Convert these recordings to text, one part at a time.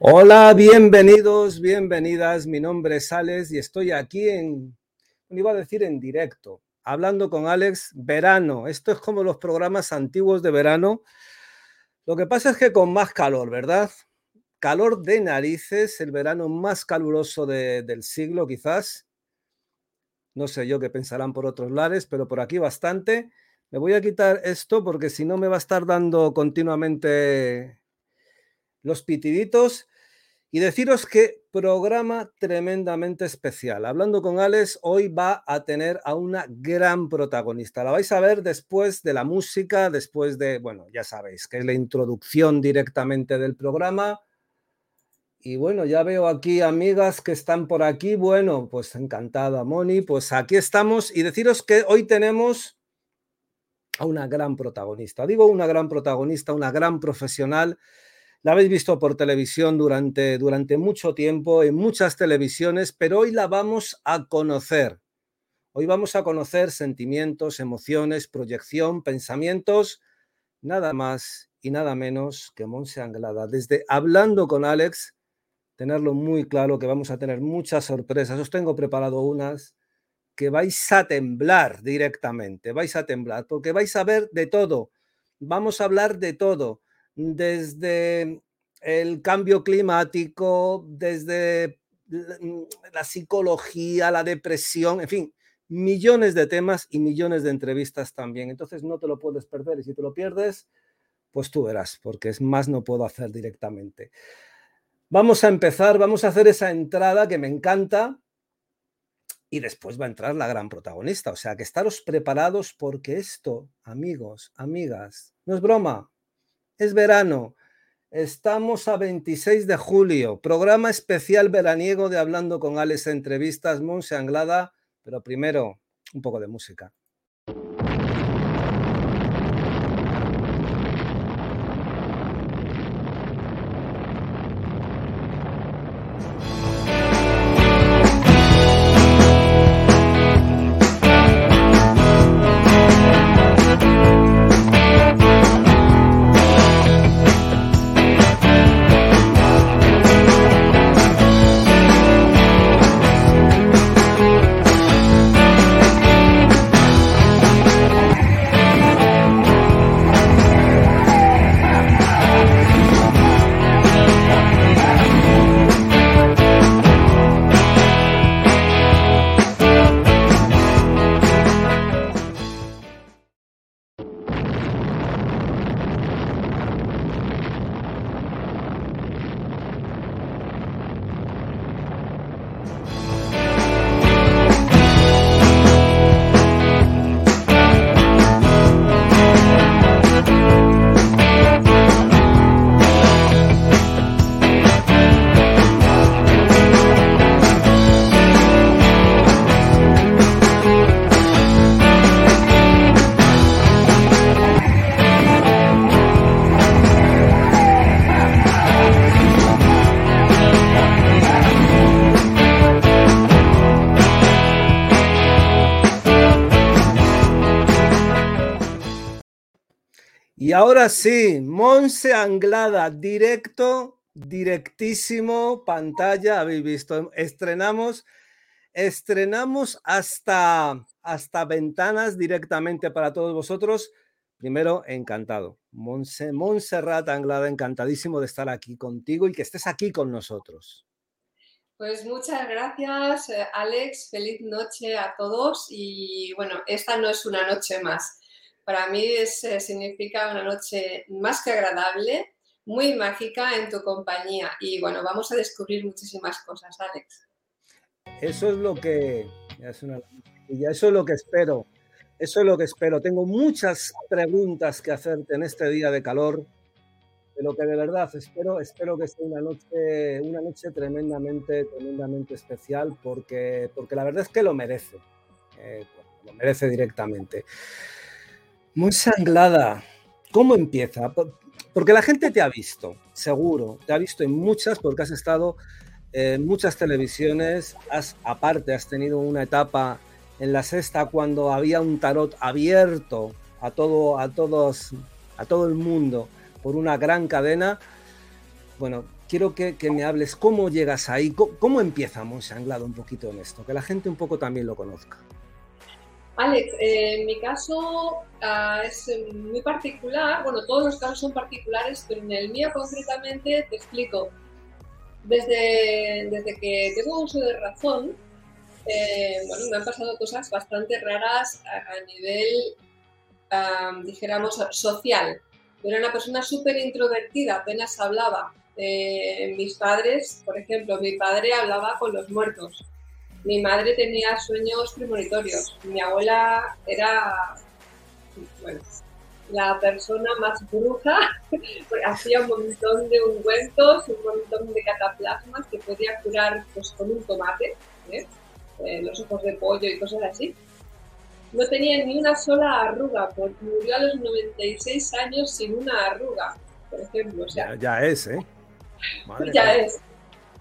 Hola, bienvenidos, bienvenidas. Mi nombre es Alex y estoy aquí en, iba a decir en directo, hablando con Alex, verano. Esto es como los programas antiguos de verano. Lo que pasa es que con más calor, ¿verdad? Calor de narices, el verano más caluroso del siglo quizás. No sé yo qué pensarán por otros lares, pero por aquí bastante. Me voy a quitar esto porque si no me va a estar dando continuamente los pitiditos y deciros que programa tremendamente especial. Hablando con Alex, hoy va a tener a una gran protagonista. La vais a ver después de la música, después de, bueno, ya sabéis, que es la introducción directamente del programa. Y bueno, ya veo aquí amigas que están por aquí. Bueno, pues encantada, Moni. Pues aquí estamos y deciros que hoy tenemos a una gran protagonista. Digo una gran protagonista, una gran profesional la habéis visto por televisión durante, durante mucho tiempo, en muchas televisiones, pero hoy la vamos a conocer. Hoy vamos a conocer sentimientos, emociones, proyección, pensamientos, nada más y nada menos que Monse Anglada. Desde hablando con Alex, tenerlo muy claro que vamos a tener muchas sorpresas. Os tengo preparado unas que vais a temblar directamente, vais a temblar, porque vais a ver de todo. Vamos a hablar de todo desde el cambio climático, desde mm, la psicología, la depresión, en fin, millones de temas y millones de entrevistas también. Entonces no te lo puedes perder y si te lo pierdes, pues tú verás, porque es más no puedo hacer directamente. Vamos a empezar, vamos a hacer esa entrada que me encanta y después va a entrar la gran protagonista. O sea que estaros preparados porque esto, amigos, amigas, no es broma, es verano. Estamos a 26 de julio, programa especial veraniego de Hablando con Alex Entrevistas, Monse Anglada, pero primero un poco de música. Ahora sí, Monse Anglada, directo, directísimo, pantalla, habéis visto, estrenamos, estrenamos hasta, hasta ventanas directamente para todos vosotros. Primero, encantado. Monse, Montserrat Anglada, encantadísimo de estar aquí contigo y que estés aquí con nosotros. Pues muchas gracias, eh, Alex. Feliz noche a todos. Y bueno, esta no es una noche más para mí eh, significa una noche más que agradable, muy mágica en tu compañía. Y bueno, vamos a descubrir muchísimas cosas, Alex. Eso es lo que, es eso es lo que espero. Eso es lo que espero. Tengo muchas preguntas que hacerte en este día de calor, de lo que de verdad espero, espero que sea una noche, una noche tremendamente, tremendamente especial, porque, porque la verdad es que lo merece. Eh, lo merece directamente. Muy sanglada. ¿Cómo empieza? Porque la gente te ha visto, seguro, te ha visto en muchas, porque has estado en muchas televisiones, has, aparte has tenido una etapa en la sexta cuando había un tarot abierto a todo, a todos, a todo el mundo por una gran cadena. bueno, quiero que, me hables cómo llegas ahí, cómo, empezamos empieza un poquito en esto, que la gente un poco también lo conozca. Alex, eh, en mi caso ah, es muy particular, bueno, todos los casos son particulares, pero en el mío concretamente te explico. Desde, desde que tengo uso de razón, eh, bueno, me han pasado cosas bastante raras a, nivel, dijéramos, social. era una persona súper introvertida, apenas hablaba. Eh, mis padres, por ejemplo, mi padre hablaba con los muertos. Mi madre tenía sueños premonitorios. Mi abuela era, bueno, la persona más bruja, hacía un montón de ungüentos, un montón de cataplasmas que podía curar pues, con un tomate. ¿eh? Eh, los ojos de pollo y cosas así. No tenía ni una sola arruga, porque murió a los 96 años sin una arruga, por ejemplo. O sea, ya, es, ¿eh? ya es.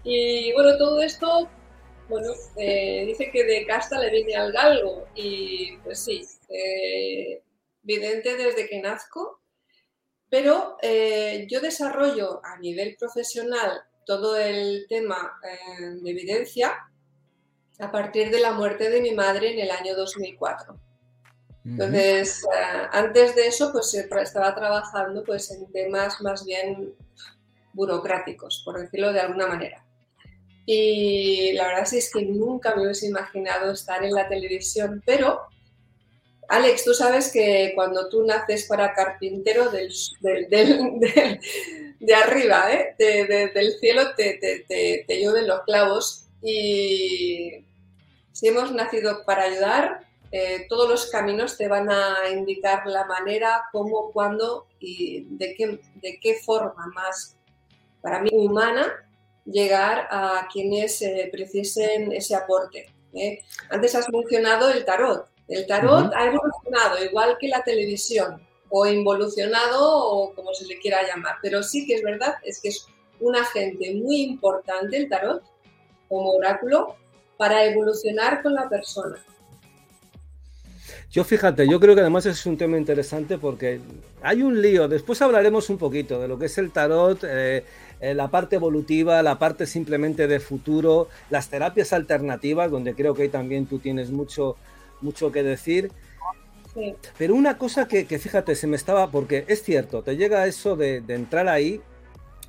Y bueno, todo esto, bueno, eh, dice que de casta le viene al galgo. Y pues sí, eh, evidente desde que nazco. Pero yo desarrollo a nivel profesional todo el tema de evidencia a partir de la muerte de mi madre en el año 2004. Entonces, eh, antes de eso, pues estaba trabajando pues, en temas más bien burocráticos, por decirlo de alguna manera. Y la verdad es que nunca me hubiese imaginado estar en la televisión, pero Alex, tú sabes que cuando tú naces para carpintero de arriba, ¿eh? del cielo, te, te llueven los clavos y si hemos nacido para ayudar, eh, todos los caminos te van a indicar la manera, cómo, cuándo y de qué, de qué forma más, para mí, humana, llegar a quienes eh, precisen ese aporte. ¿eh? Antes has mencionado el tarot. El tarot ha evolucionado igual que la televisión, o involucionado, o como se le quiera llamar. Pero sí que es verdad, es que es un agente muy importante el tarot como oráculo para evolucionar con la persona. Yo fíjate, yo creo que además es un tema interesante porque hay un lío. Después hablaremos un poquito de lo que es el tarot, eh, eh, la parte evolutiva, la parte simplemente de futuro, las terapias alternativas, donde creo que ahí también tú tienes mucho, mucho que decir. Pero una cosa que, fíjate, se me estaba, porque es cierto, te llega eso de, de entrar ahí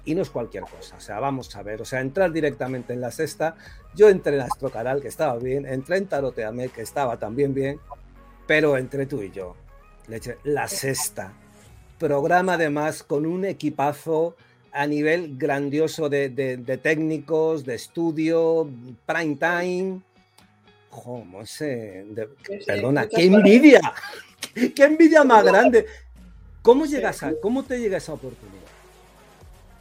y no es cualquier cosa. O sea, vamos a ver, o sea, entrar directamente en la sexta. Yo entré en Astrocaral, que estaba bien, entré en Taroteame, que estaba también bien, pero entre tú y yo. La sexta. Programa además con un equipazo a nivel grandioso de, técnicos, de estudio, prime time. ¿Cómo ese? perdona, qué envidia. qué envidia más grande. ¿Cómo llegas a, cómo te llega esa oportunidad?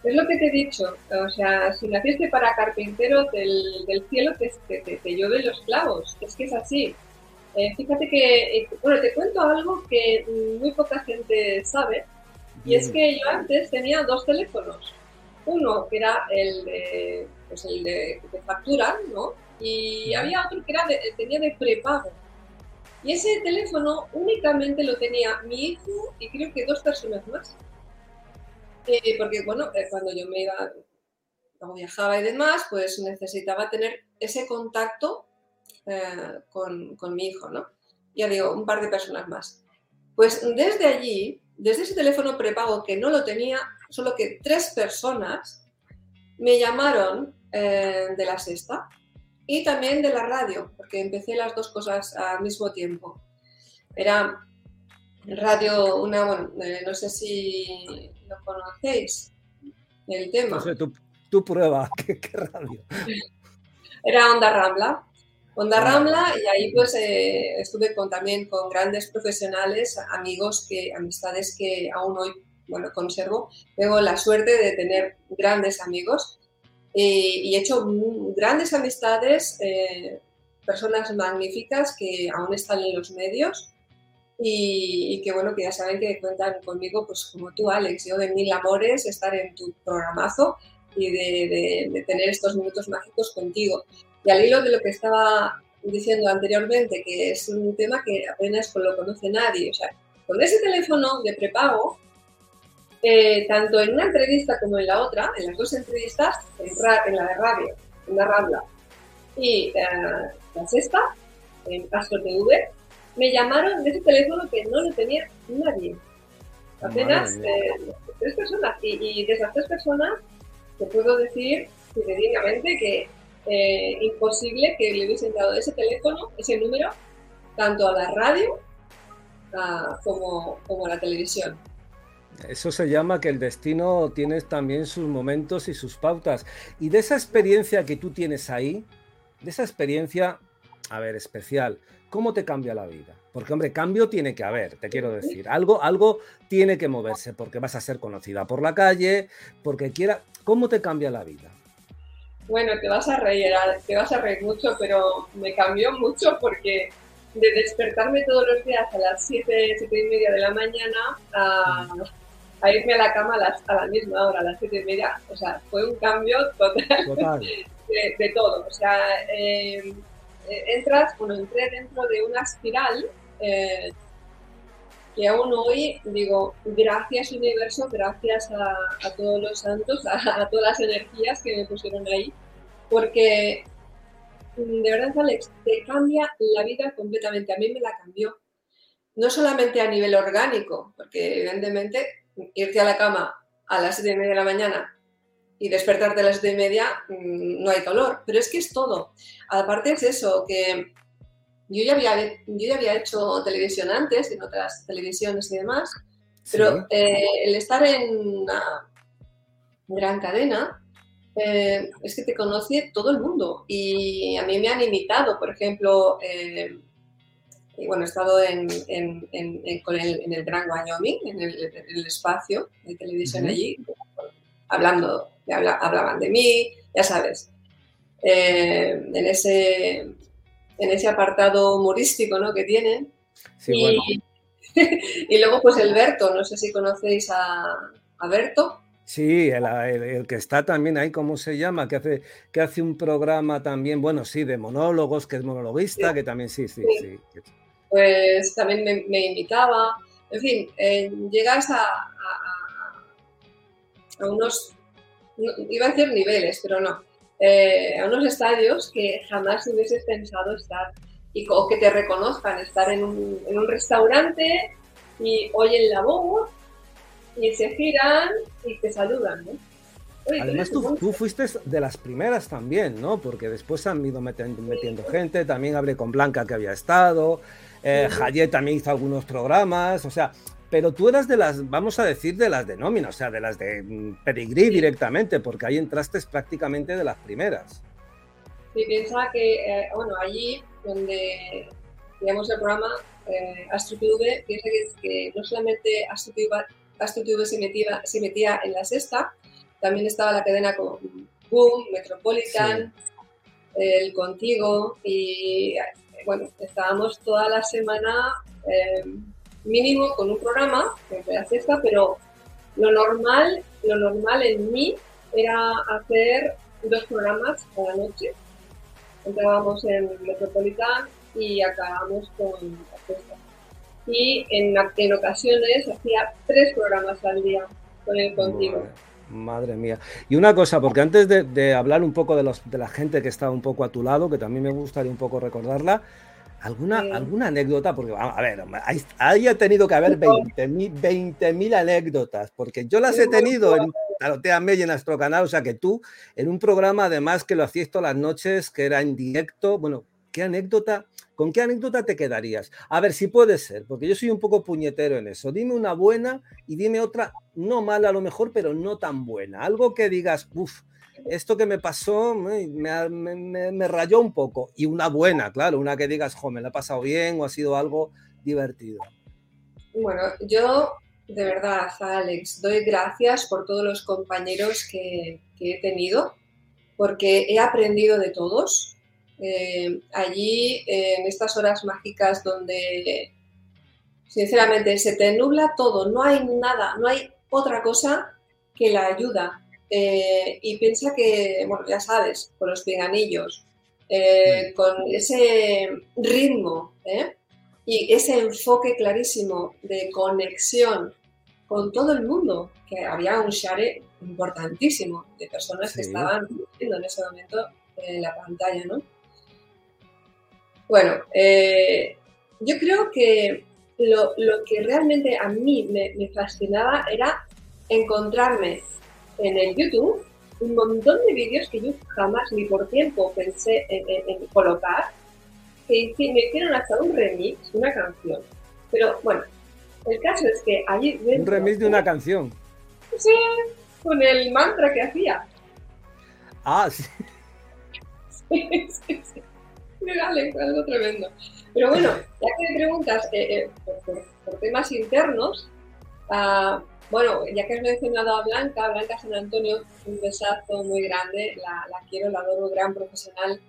Es lo que te he dicho, o sea, si naciste para carpintero del, del cielo, te, te, te, llueven los clavos, es que es así. Eh, fíjate que, eh, bueno, te cuento algo que muy poca gente sabe, y es que yo antes tenía dos teléfonos. Uno que era el de, pues el de, factura, ¿no? Y había otro que era tenía de prepago. Y ese teléfono únicamente lo tenía mi hijo y creo que dos personas más. Eh, porque, bueno, eh, cuando yo me iba, cuando viajaba y demás, pues necesitaba tener ese contacto eh, con, con, mi hijo, ¿no? Ya digo, un par de personas más. Pues desde allí, desde ese teléfono prepago que no lo tenía, solo que tres personas me llamaron de la sexta y también de la radio, porque empecé las dos cosas al mismo tiempo. Era radio, una, bueno, no sé si conocéis, el tema. tu, prueba, ¿qué, radio? Era Onda Rambla. Onda ah. Rambla y ahí pues eh, estuve con, también con grandes profesionales, amigos, que, amistades que aún hoy bueno, conservo. Tengo la suerte de tener grandes amigos y he hecho grandes amistades, eh, personas magníficas que aún están en los medios y, que bueno, que ya saben que cuentan conmigo, pues como tú, Alex, yo de mil amores, estar en tu programazo y de, tener estos minutos mágicos contigo. Y al hilo de lo que estaba diciendo anteriormente, que es un tema que apenas lo conoce nadie, o sea, con ese teléfono de prepago, eh, tanto en una entrevista como en la otra, en las dos entrevistas, en, la de radio, en la Rabla, y eh, la sexta, en Astro TV, me llamaron de ese teléfono que no lo tenía nadie. Apenas eh, tres personas. Y, de esas tres personas, te puedo decir fidedigamente que eh, imposible que le hubiesen dado ese teléfono, ese número, tanto a la radio como, como a la televisión. Eso se llama que el destino tiene también sus momentos y sus pautas. Y de esa experiencia que tú tienes ahí, de esa experiencia, a ver, especial, ¿cómo te cambia la vida? Porque, hombre, cambio tiene que haber, te quiero decir. Algo, algo tiene que moverse, porque vas a ser conocida por la calle, porque quiera. ¿Cómo te cambia la vida? Bueno, te vas a reír, te vas a reír mucho, pero me cambió mucho porque de despertarme todos los días a las 7, 7 y media de la mañana a, irme a la cama a, las, a, la misma hora, a las 7 y media, o sea, fue un cambio total, De, todo. O sea, eh, entras, bueno, entré dentro de una espiral eh, que aún hoy digo, gracias universo, gracias a, todos los santos, a, todas las energías que me pusieron ahí, porque de verdad, Alex, te cambia la vida completamente. A mí me la cambió. No solamente a nivel orgánico, porque evidentemente irte a la cama a las 7 y media de la mañana y despertarte a las 7 y media mm, no hay dolor, pero es que es todo. Aparte es eso, que yo ya había, yo ya había hecho televisión antes, en otras televisiones y demás, pero eh, el estar en una gran cadena eh, es que te conoce todo el mundo. Y a mí me han imitado, por ejemplo, eh, bueno, he estado en, en, en, el, Gran Wyoming, en el, espacio de televisión allí, hablando, hablaban de mí, ya sabes, en ese en ese apartado humorístico ¿no? que tienen. y, y, luego pues el Berto, no sé si conocéis a, a Berto. Sí, el, que está también ahí, ¿cómo se llama? Que hace, que hace un programa también, bueno, sí, de monólogos, que es monologuista, que también sí, sí, sí. Pues también me, invitaba. En fin, eh, llegas a, a, unos, iba a decir niveles, pero no. Eh, a unos estadios que jamás hubieses pensado estar y, o que te reconozcan, estar en un, en un restaurante y oyen la voz y se giran y te saludan, Además, tú, fuiste de las primeras también, ¿no? Porque después han ido metiendo, gente, también hablé con Blanca que había estado, eh, también hizo algunos programas, o sea, pero tú eras de las, vamos a decir, de las de nómina, o sea, de las de mm, pedigrí directamente, porque ahí entraste prácticamente de las primeras. Sí, piensa que, eh, bueno, allí donde teníamos el programa eh, Astro TV, piensa que, no solamente Astro TV, se, metía, se metía en la sexta, también estaba la cadena con Boom, Metropolitan, el Contigo, y bueno, estábamos toda la semana... Eh, mínimo con un programa, que pero lo normal, lo normal en mí era hacer dos programas cada noche. Entrábamos en Metropolitan y acabamos con la sexta. Y en, en ocasiones hacía tres programas al día con el contigo. Madre mía. Y una cosa, porque antes de, de hablar un poco de, los, de la gente que estaba un poco a tu lado, que también me gustaría un poco recordarla, ¿Alguna, ¿Alguna anécdota? Porque, a ver, haya tenido que haber 20.000 20 anécdotas, porque yo las he tenido en Taroteame y en nuestro canal, o sea que tú, en un programa además que lo hacías todas las noches, que era en directo, bueno, ¿qué anécdota? ¿Con qué anécdota te quedarías? A ver, si puede ser, porque yo soy un poco puñetero en eso. Dime una buena y dime otra, no mala a lo mejor, pero no tan buena. Algo que digas, uff, esto que me pasó me, me, rayó un poco. Y una buena, claro, una que digas, jo, me la ha pasado bien o ha sido algo divertido. Bueno, yo de verdad, Alex, doy gracias por todos los compañeros que, he tenido, porque he aprendido de todos. Eh, allí, en estas horas mágicas donde, sinceramente, se te nubla todo, no hay nada, no hay otra cosa que la ayuda, eh, y piensa que, bueno, ya sabes, con los pinganillos, eh, mm. con ese ritmo ¿eh? y ese enfoque clarísimo de conexión con todo el mundo, que había un share importantísimo de personas que estaban viendo en ese momento en la pantalla, ¿no? Bueno, yo creo que lo, que realmente a mí me, fascinaba era encontrarme en el YouTube un montón de vídeos que yo jamás ni por tiempo pensé en, colocar, que me hicieron hasta un remix, una canción. Pero bueno, el caso es que allí... un remix de una canción. Sí, con el mantra que hacía. Ah, sí. sí, sí, sí. algo tremendo. Pero bueno, ya que me preguntas eh, eh, por, temas internos, uh, bueno, ya que has mencionado a Blanca, Blanca San Antonio, un besazo muy grande, la, quiero, la adoro, gran profesional.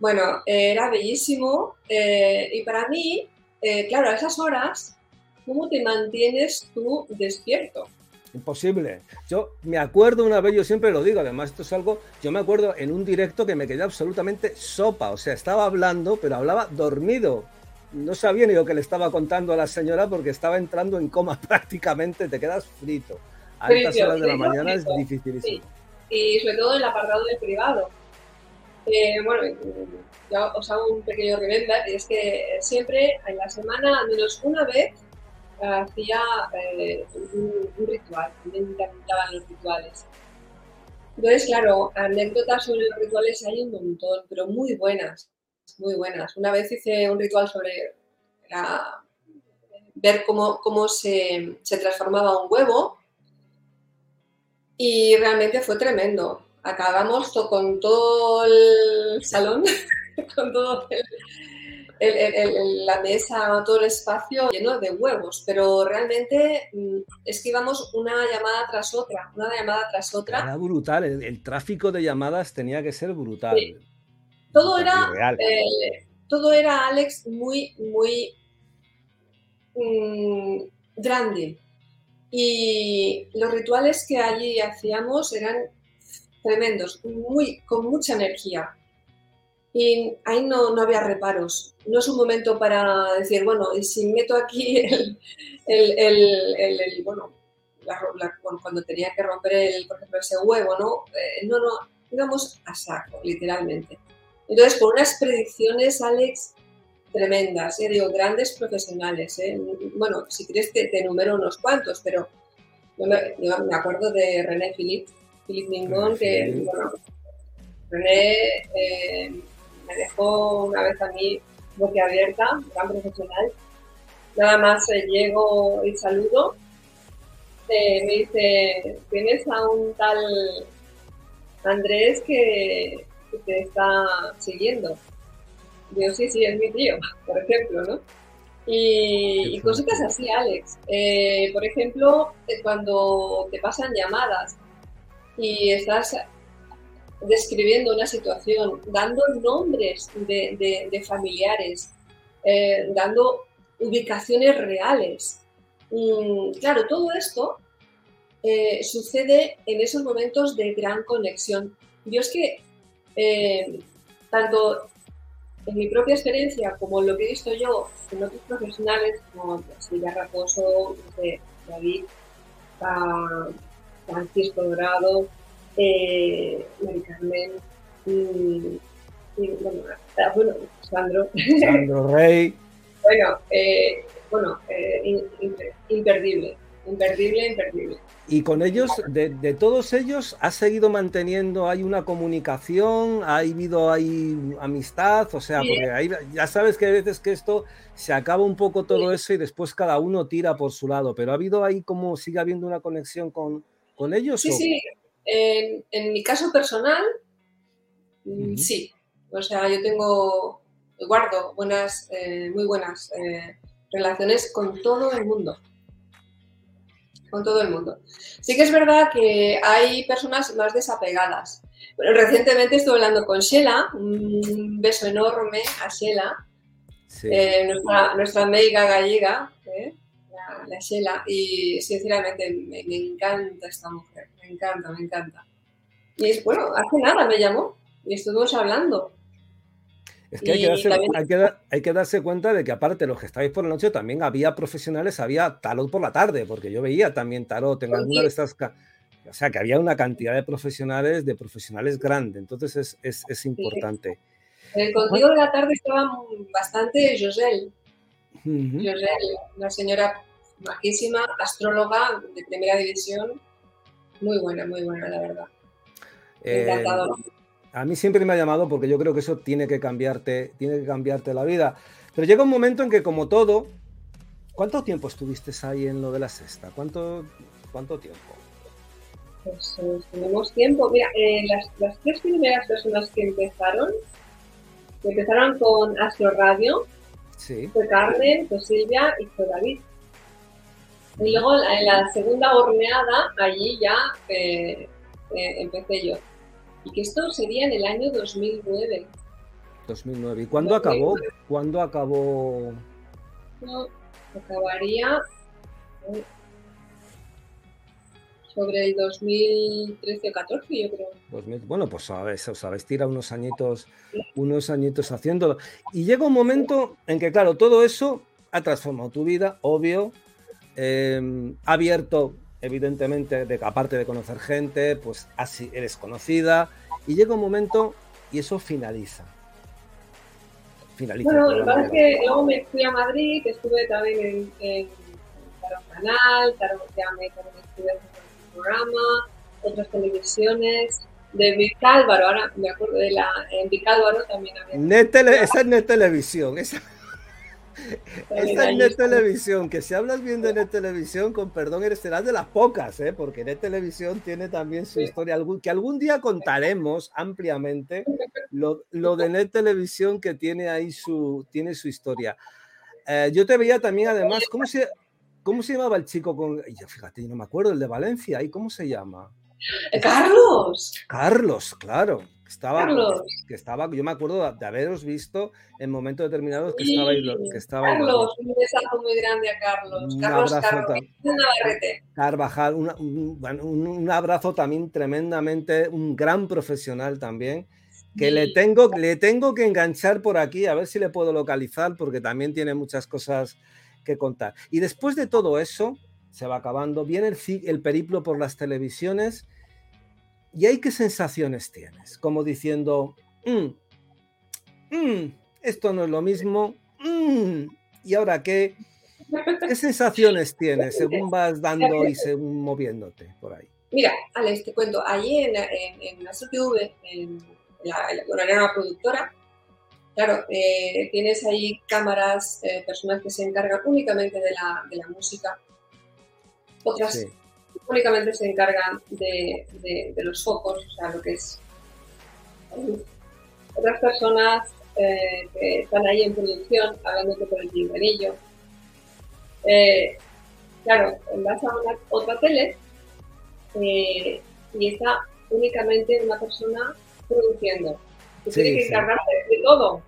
Bueno, era bellísimo eh, y para mí, claro, a esas horas, ¿cómo te mantienes tú despierto? Imposible. Yo me acuerdo una vez, yo siempre lo digo, además esto es algo, yo me acuerdo en un directo que me quedé absolutamente sopa, o sea, estaba hablando, pero hablaba dormido. No sabía ni lo que le estaba contando a la señora porque estaba entrando en coma prácticamente, te quedas frito. A estas horas de la mañana es dificilísimo. Y sobre todo en el apartado del privado. Eh, bueno, yo os hago un pequeño remember, y es que siempre en la semana, al menos una vez, hacía eh, un, ritual, me encantaban los rituales. Entonces, claro, anécdotas sobre los rituales hay un montón, pero muy buenas, muy buenas. Una vez hice un ritual sobre ver cómo, cómo se, se, transformaba un huevo y realmente fue tremendo. Acabamos con todo el salón, con todo el, la mesa, todo el espacio lleno de huevos, pero realmente mm, es que íbamos una llamada tras otra, una llamada tras otra. Era brutal, el, tráfico de llamadas tenía que ser brutal. Todo era, eh, todo era, Alex, muy, muy mm, grande. Y los rituales que allí hacíamos eran tremendos, muy, con mucha energía. Y ahí no, no, había reparos. No es un momento para decir, bueno, y si meto aquí el, el, el, bueno, cuando tenía que romper, el, por ejemplo, ese huevo, ¿no? Eh, no, no, íbamos a saco, literalmente. Entonces, con unas predicciones, Alex, tremendas, ¿eh? digo, grandes profesionales. ¿eh? Bueno, si quieres te, te, enumero unos cuantos, pero yo me, me acuerdo de René Philippe, Philippe Mingón, que, bueno, René eh, me dejó una vez a mí boquiabierta, gran profesional. Nada más llego y saludo. Me dice, tienes a un tal Andrés que, te está siguiendo. Digo, sí, sí, es mi tío, por ejemplo, ¿no? Y, cositas así, Alex. Eh, por ejemplo, cuando te pasan llamadas y estás describiendo una situación, dando nombres de, familiares, eh, dando ubicaciones reales. Mm, claro, todo esto eh, sucede en esos momentos de gran conexión. Yo es que, eh, tanto en mi propia experiencia como en lo que he visto yo en otros profesionales, como Silvia Raposo, David, Francisco Dorado, eh, Mari Carmen, y, ah, bueno, Sandro. Sandro Rey. bueno, eh, bueno eh, imperdible, imperdible, imperdible. Y con ellos, de, todos ellos, ¿has seguido manteniendo, hay una comunicación, ha habido hay amistad? O sea, porque ya sabes que hay veces que esto se acaba un poco todo eso y después cada uno tira por su lado, pero ¿ha habido ahí como sigue habiendo una conexión con, con ellos? Sí, sí, en, mi caso personal, mm, sí. O sea, yo tengo, guardo buenas, eh, muy buenas eh, relaciones con todo el mundo. Con todo el mundo. Sí que es verdad que hay personas más desapegadas. Recientemente estuve hablando con Sheila, un beso enorme a Sheila, eh, nuestra, nuestra gallega, la, Sheila, y sinceramente me, encanta esta mujer, me encanta, me encanta. Y es bueno, hace nada me llamó y estuvimos hablando. Es que hay que, darse, hay, que darse, cuenta de que aparte de los que estáis por la noche, también había profesionales, había tarot por la tarde, porque yo veía también tarot en alguna de estas... O sea, que había una cantidad de profesionales, de profesionales grande, entonces es, es, es importante. En el contigo de la tarde estaba bastante Josel. Josel, una señora majísima, astróloga de primera división, muy buena, muy buena, la verdad. Eh, a mí siempre me ha llamado porque yo creo que eso tiene que cambiarte, tiene que cambiarte la vida. Pero llega un momento en que, como todo, ¿cuánto tiempo estuviste ahí en lo de la sexta? ¿Cuánto, cuánto tiempo? Pues eh, tenemos tiempo. Mira, eh, las, tres primeras personas que empezaron, empezaron con Astro Radio, fue Carmen, fue Silvia y fue David. Y luego en la segunda horneada, allí ya eh, empecé yo y que esto sería en el año 2009. 2009. ¿Y cuándo acabó? ¿Cuándo acabó? No, acabaría eh, sobre el 2013 o 14, yo creo. bueno, pues sabes, os habéis tirado unos añitos, unos añitos haciéndolo. Y llega un momento en que, claro, todo eso ha transformado tu vida, obvio, eh, ha abierto evidentemente, de, aparte de conocer gente, pues así eres conocida y llega un momento y eso finaliza. Finaliza. Bueno, lo que pasa es que luego me fui a Madrid, estuve también en, en Tarot Canal, Tarot también estuve en el programa, otras televisiones, de Vicálvaro, ahora me acuerdo de la, en Vicálvaro también había. Net esa es Net Televisión, esa. Esta es Net Televisión, que si hablas bien de Net Televisión, con perdón, eres serás de las pocas, ¿eh? porque Net Televisión tiene también su historia, que algún día contaremos ampliamente lo, de Net Televisión que tiene ahí su, tiene su historia. Eh, yo te veía también, además, ¿cómo se, cómo se llamaba el chico con. fíjate, no me acuerdo, el de Valencia, ¿y cómo se llama? Carlos. Carlos, claro. Estaba, que estaba, yo me acuerdo de haberos visto en momentos determinados que estaba que estaba Carlos, un besazo muy grande a Carlos. Un Carlos abrazo Carvajal, un, un, abrazo también tremendamente, un gran profesional también, que le, tengo, le tengo que enganchar por aquí, a ver si le puedo localizar, porque también tiene muchas cosas que contar. Y después de todo eso, se va acabando, viene el, el periplo por las televisiones ¿Y ahí qué sensaciones tienes? Como diciendo, mm, mm, esto no es lo mismo, mm, ¿y ahora qué? ¿Qué sensaciones tienes según vas dando y según moviéndote por ahí? Mira, Alex, te cuento, allí en, en, la CTV, en la, la, productora, claro, eh, tienes ahí cámaras, eh, personas que se encargan únicamente de la, de la música, otras únicamente se encargan de, los focos, o sea, lo que es otras personas eh, que están ahí en producción, hablándote por el pinganillo. Eh, claro, vas a una, otra tele eh, y está únicamente una persona produciendo, que tiene que encargarse de todo.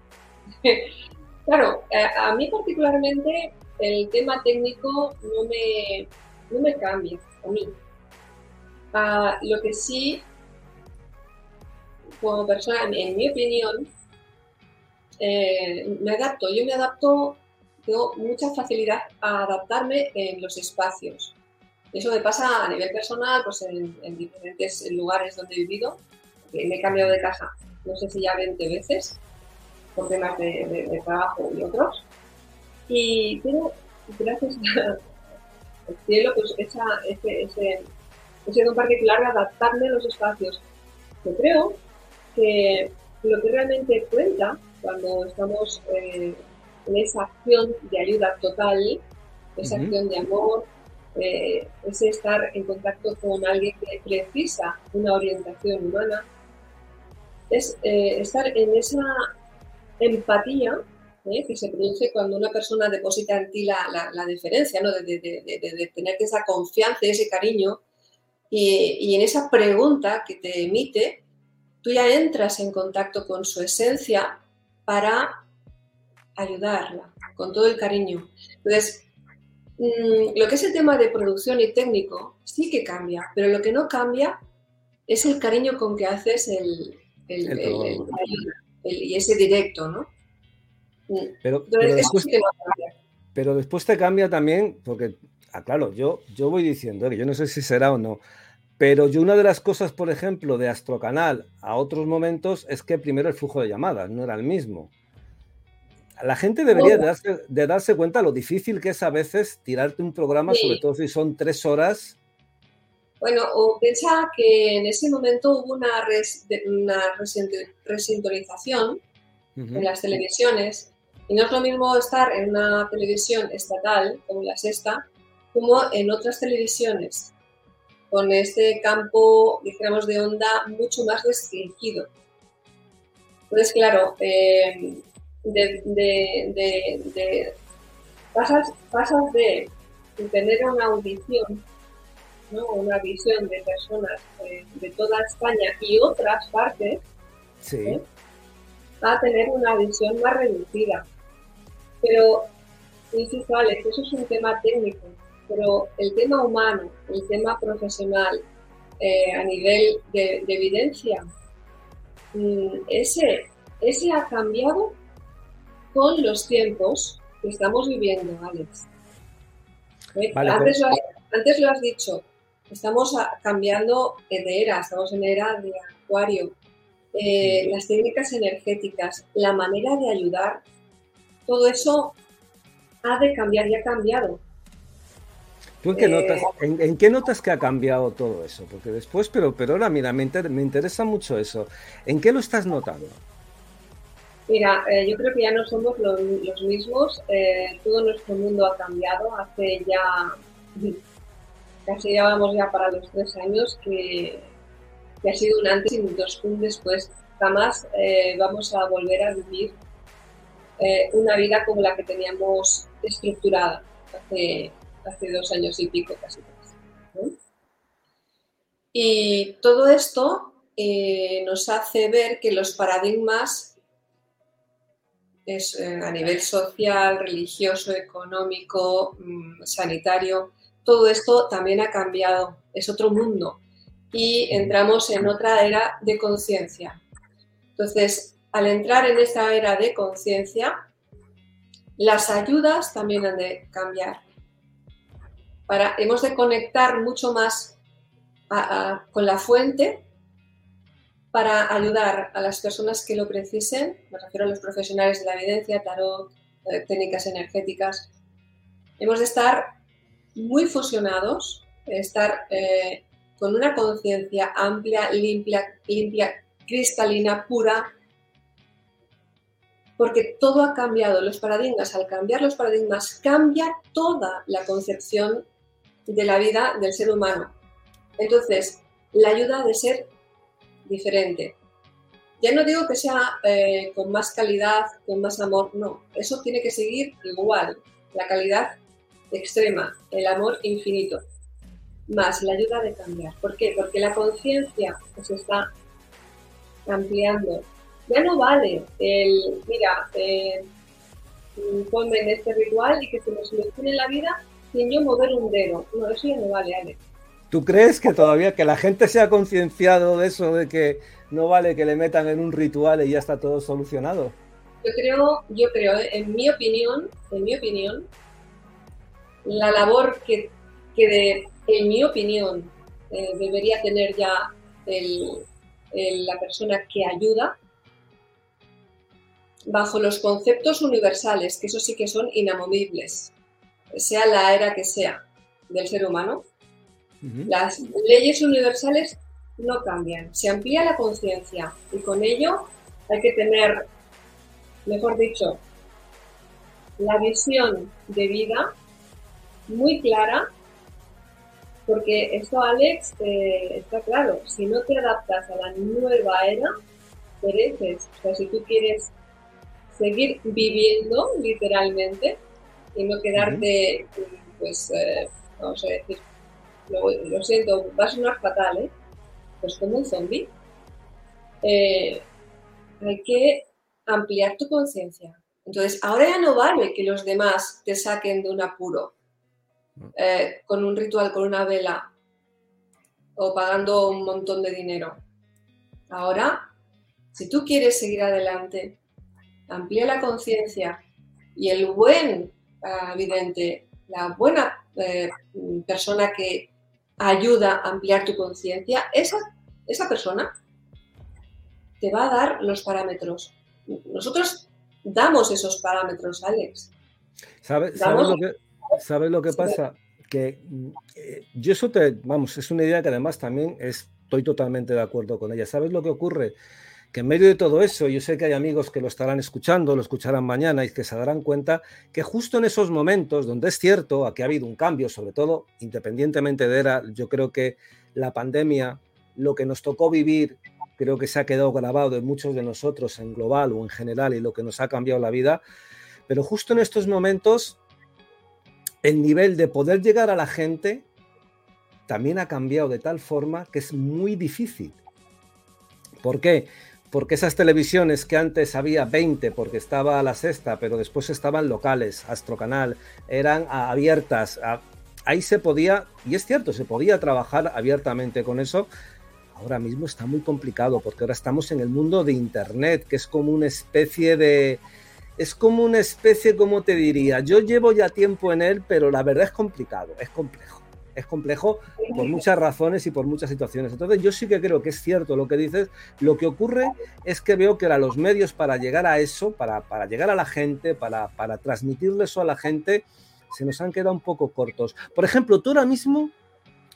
claro, a mí particularmente el tema técnico no me, no me cambia mí. Ah, lo que sí, como persona, en mi opinión, eh, me adapto. Yo me adapto, tengo mucha facilidad a adaptarme en los espacios. Eso me pasa a nivel personal, pues en, diferentes lugares donde he vivido. Me he cambiado de casa, no sé si ya 20 veces, por temas de, trabajo y otros. Y tengo, gracias el cielo, pues esa, ese, ese, ese don particular de adaptarme a los espacios. Yo creo que lo que realmente cuenta cuando estamos eh, en esa acción de ayuda total, esa acción de amor, eh, es estar en contacto con alguien que precisa una orientación humana, es eh, estar en esa empatía ¿eh? que se produce cuando una persona deposita en ti la, la, deferencia, ¿no? de, de, de, tener esa confianza y ese cariño. Y, y, en esa pregunta que te emite, tú ya entras en contacto con su esencia para ayudarla, con todo el cariño. Entonces, mm, lo que es el tema de producción y técnico sí que cambia, pero lo que no cambia es el cariño con que haces el, el, el, y ese directo, ¿no? Mm. Pero, pero, después, te cambia también, porque, ah, claro, yo, yo voy diciendo que yo no sé si será o no, pero yo una de las cosas, por ejemplo, de Astrocanal a otros momentos es que primero el flujo de llamadas no era el mismo. La gente debería de darse, de darse cuenta lo difícil que es a veces tirarte un programa, sobre todo si son tres horas. Bueno, o piensa que en ese momento hubo una, una resintonización en las televisiones y no es lo mismo estar en una televisión estatal como la sexta como en otras televisiones con este campo, dijéramos, de onda mucho más restringido. Entonces, claro, eh, de, pasas, pasas de tener una audición una visión de personas de, toda España y otras partes, ¿eh? a tener una visión más reducida. Pero, insisto, Alex, eso es un tema técnico, pero el tema humano, el tema profesional, eh, a nivel de, evidencia, mm, ese, ese ha cambiado con los tiempos que estamos viviendo, Alex. ¿Eh? antes, pues antes lo has dicho, Estamos cambiando de era, estamos en era de acuario. Eh, las técnicas energéticas, la manera de ayudar, todo eso ha de cambiar y ha cambiado. ¿Tú en qué, notas, eh, en, qué notas que ha cambiado todo eso? Porque después, pero, pero ahora, mira, me, interesa mucho eso. ¿En qué lo estás notando? Mira, eh, yo creo que ya no somos los, mismos. todo nuestro mundo ha cambiado. Hace ya casi ya vamos ya para los tres años, que, ha sido un antes y un después. Jamás eh, vamos a volver a vivir eh, una vida como la que teníamos estructurada hace, hace dos años y pico, casi Y todo esto eh, nos hace ver que los paradigmas es, a nivel social, religioso, económico, mm, sanitario, todo esto también ha cambiado, es otro mundo y entramos en otra era de conciencia. Entonces, al entrar en esta era de conciencia, las ayudas también han de cambiar. Para, hemos de conectar mucho más con la fuente para ayudar a las personas que lo precisen, me refiero a los profesionales de la evidencia, tarot, eh, técnicas energéticas. Hemos de estar muy fusionados, estar eh, con una conciencia amplia, limpia, cristalina, pura, porque todo ha cambiado, los paradigmas, al cambiar los paradigmas, cambia toda la concepción de la vida del ser humano. Entonces, la ayuda de ser diferente. Ya no digo que sea eh, con más calidad, con más amor, no, eso tiene que seguir igual. La calidad extrema, el amor infinito, más la ayuda de cambiar. ¿Por qué? Porque la conciencia se está ampliando. Ya no vale el, mira, eh, ponme en este ritual y que se me solucione la vida sin yo mover un dedo. No, eso ya no vale, Ale. ¿Tú crees que todavía que la gente se ha concienciado de eso, de que no vale que le metan en un ritual y ya está todo solucionado? Yo creo, yo creo, eh, en mi opinión, en mi opinión, la labor que, en mi opinión, eh, debería tener ya la persona que ayuda, bajo los conceptos universales, que eso sí que son inamovibles, sea la era que sea del ser humano, las leyes universales no cambian, se amplía la conciencia y con ello hay que tener, mejor dicho, la visión de vida muy clara, porque esto, Alex, eh, está claro, si no te adaptas a la nueva era, pereces. O sea, si tú quieres seguir viviendo, literalmente, y no quedarte, pues, eh, vamos a decir, lo, siento, va a sonar fatal, ¿eh? Pues como un zombie. Eh, hay que ampliar tu conciencia. Entonces, ahora ya no vale que los demás te saquen de un apuro. Eh, con un ritual, con una vela o pagando un montón de dinero. Ahora, si tú quieres seguir adelante, amplía la conciencia y el buen uh, vidente, la buena eh, persona que ayuda a ampliar tu conciencia, esa, esa persona te va a dar los parámetros. Nosotros damos esos parámetros, Alex. ¿Sabes, lo, que, ¿sabes lo que pasa? Que eh, yo eso te, vamos, es una idea que además también estoy totalmente de acuerdo con ella. ¿Sabes lo que ocurre? Que en medio de todo eso, yo sé que hay amigos que lo estarán escuchando, lo escucharán mañana y que se darán cuenta que justo en esos momentos donde es cierto que ha habido un cambio, sobre todo independientemente de era, yo creo que la pandemia, lo que nos tocó vivir, creo que se ha quedado grabado en muchos de nosotros en global o en general y lo que nos ha cambiado la vida, pero justo en estos momentos el nivel de poder llegar a la gente también ha cambiado de tal forma que es muy difícil. ¿Por qué? Porque esas televisiones que antes había 20 porque estaba a la sexta, pero después estaban locales, Astrocanal, eran abiertas, ahí se podía, y es cierto, se podía trabajar abiertamente con eso. Ahora mismo está muy complicado porque ahora estamos en el mundo de Internet, que es como una especie de... Es como una especie, como te diría? Yo llevo ya tiempo en él, pero la verdad es complicado, es complejo es complejo por muchas razones y por muchas situaciones. Entonces yo sí que creo que es cierto lo que dices. Lo que ocurre es que veo que los medios para llegar a eso, para, para llegar a la gente, para, para transmitirle eso a la gente, se nos han quedado un poco cortos. Por ejemplo, tú ahora mismo,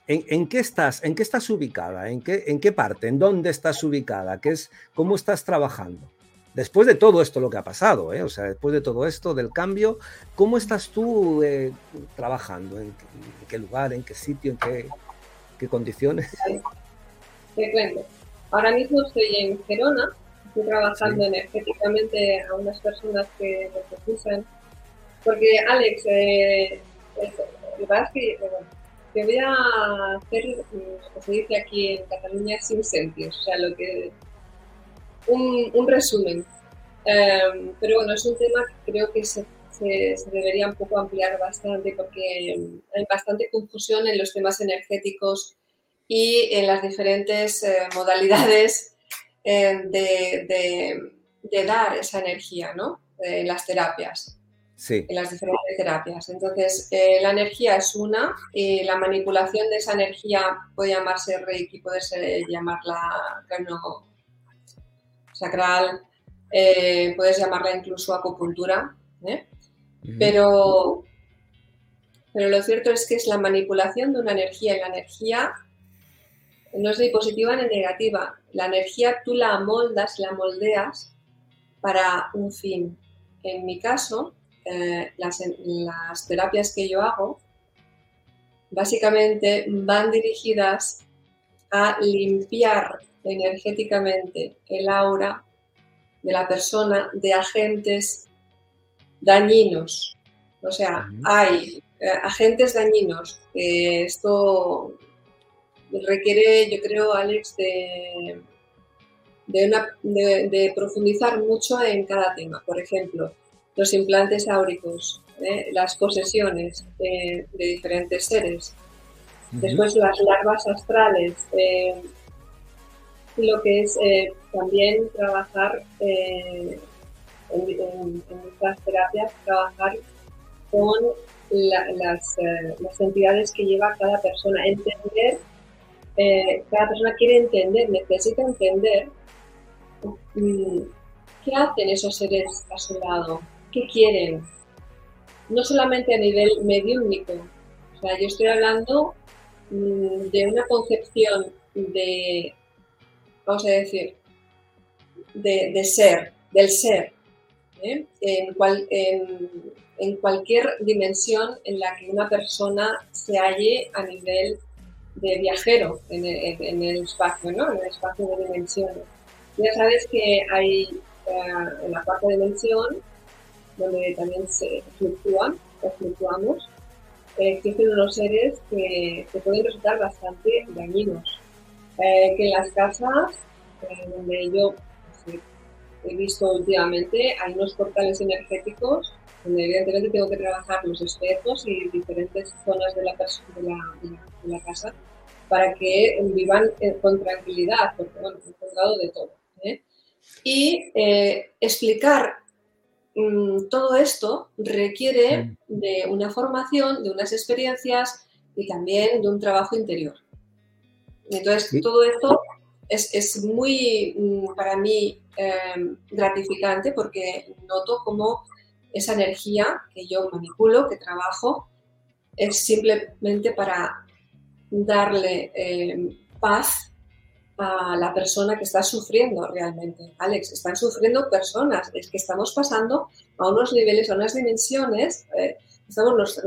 ¿en, en qué estás? ¿En qué estás ubicada? ¿En qué, ¿En qué parte? ¿En dónde estás ubicada? ¿Qué es, ¿Cómo estás trabajando? Después de todo esto lo que ha pasado, ¿eh? o sea, después de todo esto, del cambio, ¿cómo estás tú eh, trabajando? ¿En, qué lugar, en qué sitio, en qué, condiciones? Te cuento. Ahora mismo estoy en Gerona, estoy trabajando energéticamente a unas personas que me precisan, porque Alex, eh, lo que es que te voy a hacer lo que se dice aquí en Cataluña sin sentidos, o sea, lo que un, resumen. Em, pero bueno, es un tema que creo que se, debería un poco ampliar bastante porque hay bastante confusión en los temas energéticos y en las diferentes eh, modalidades eh, de, dar esa energía, ¿no? En las terapias. Sí. En las diferentes terapias. Entonces, eh, la energía es una y la manipulación de esa energía puede llamarse Reiki, puede ser, llamarla no, sacral, eh, puedes llamarla incluso acupuntura, ¿eh? pero, pero lo cierto es que es la manipulación de una energía y la energía no es ni positiva ni negativa. La energía tú la moldas, la moldeas para un fin. En mi caso, eh, las, las terapias que yo hago básicamente van dirigidas a limpiar energéticamente el aura de la persona de agentes dañinos. O sea, hay eh, agentes dañinos. esto requiere, yo creo, Alex, de, de, profundizar mucho en cada tema. Por ejemplo, los implantes áuricos, ¿eh? las posesiones de diferentes seres. Después las larvas astrales, eh, lo que es eh, también trabajar eh, en, nuestras terapias, trabajar con eh, las, entidades que lleva cada persona, entender, cada persona quiere entender, necesita entender mm, qué hacen esos seres a su lado, qué quieren, no solamente a nivel mediúnico, o sea, yo estoy hablando mm, de una concepción de vamos a decir, de, ser, del ser, ¿eh? en, cualquier dimensión en la que una persona se halle a nivel de viajero en el, espacio, ¿no? en el espacio de dimensiones. Ya sabes que hay eh, en la cuarta dimensión, donde también se fluctúan, o fluctuamos, eh, existen unos seres que, que pueden resultar bastante dañinos eh, que en las casas eh, donde yo pues, he visto últimamente hay unos portales energéticos donde evidentemente tengo que trabajar los espejos y diferentes zonas de la, de la, casa para que vivan eh, con tranquilidad, porque bueno, he encontrado de todo. Y explicar mm, todo esto requiere de una formación, de unas experiencias y también de un trabajo interior. Entonces, todo esto es, muy, mm, para mí, em, gratificante porque noto cómo esa energía que yo manipulo, que trabajo, es simplemente para darle em, paz a la persona que está sufriendo realmente. Alex, están sufriendo personas, es que estamos pasando a unos niveles, a unas dimensiones. Eh, estamos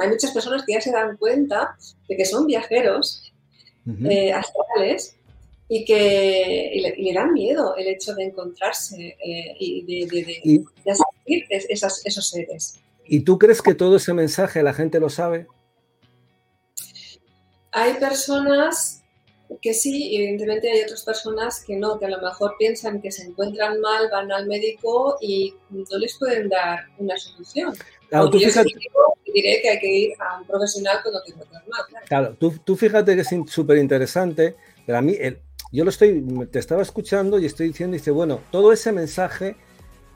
hay muchas personas que ya se dan cuenta de que son viajeros eh, astrales y que le, dan miedo el hecho de encontrarse eh, y de, de, esos seres. ¿Y tú crees que todo ese mensaje la gente lo sabe? Hay personas que sí, evidentemente hay otras personas que no, que a lo mejor piensan que se encuentran mal, van al médico y no les pueden dar una solución. Claro, tú fíjate, diré que hay que ir a un profesional cuando te encuentras mal. Claro, tú, fíjate que es súper interesante, pero a mí, yo lo estoy, te estaba escuchando y estoy diciendo, dice, bueno, todo ese mensaje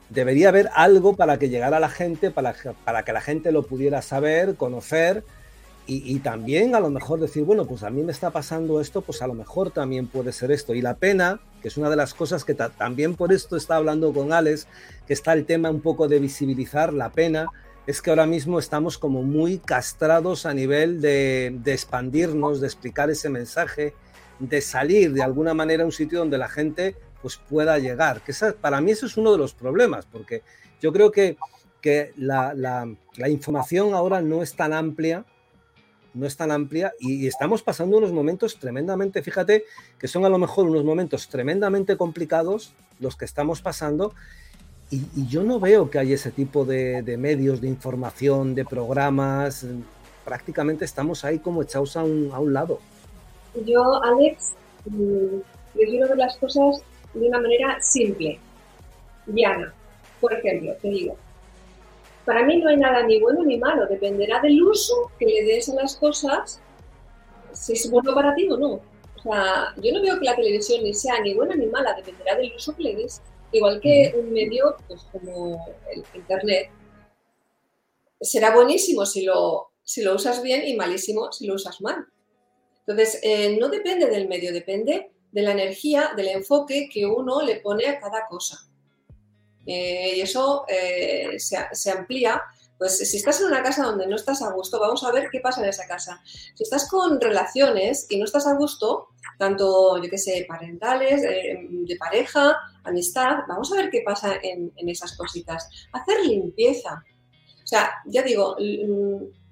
debería haber algo para que llegara a la gente, para, para que la gente lo pudiera saber, conocer y, también a lo mejor decir, bueno, pues a mí me está pasando esto, pues a lo mejor también puede ser esto. Y la pena, que es una de las cosas que también por esto está hablando con Alex, que está el tema un poco de visibilizar la pena, es que ahora mismo estamos como muy castrados a nivel de, expandirnos, de explicar ese mensaje, de salir de alguna manera a un sitio donde la gente pues pueda llegar. Que para mí eso es uno de los problemas, porque yo creo que, que la, información ahora no es tan amplia no es tan amplia y, estamos pasando unos momentos tremendamente, fíjate que son a lo mejor unos momentos tremendamente complicados los que estamos pasando y, yo no veo que haya ese tipo de, medios de información, de programas, prácticamente estamos ahí como echados a un, a un lado. Yo, Alex, mm, prefiero ver las cosas de una manera simple, llana. Por ejemplo, te digo, para mí no hay nada ni bueno ni malo, dependerá del uso que le des a las cosas, si es bueno para ti o no. O sea, yo no veo que la televisión ni sea ni buena ni mala, dependerá del uso que le des. Igual que un medio pues, como el Internet, será buenísimo si lo, si lo usas bien y malísimo si lo usas mal. Entonces, eh, no depende del medio, depende de la energía, del enfoque que uno le pone a cada cosa. Eh, y eso eh, se, amplía. Pues si estás en una casa donde no estás a gusto, vamos a ver qué pasa en esa casa. Si estás con relaciones y no estás a gusto, tanto, yo qué sé, parentales, eh, de pareja, amistad, vamos a ver qué pasa en, esas cositas. Hacer limpieza. O sea, ya digo,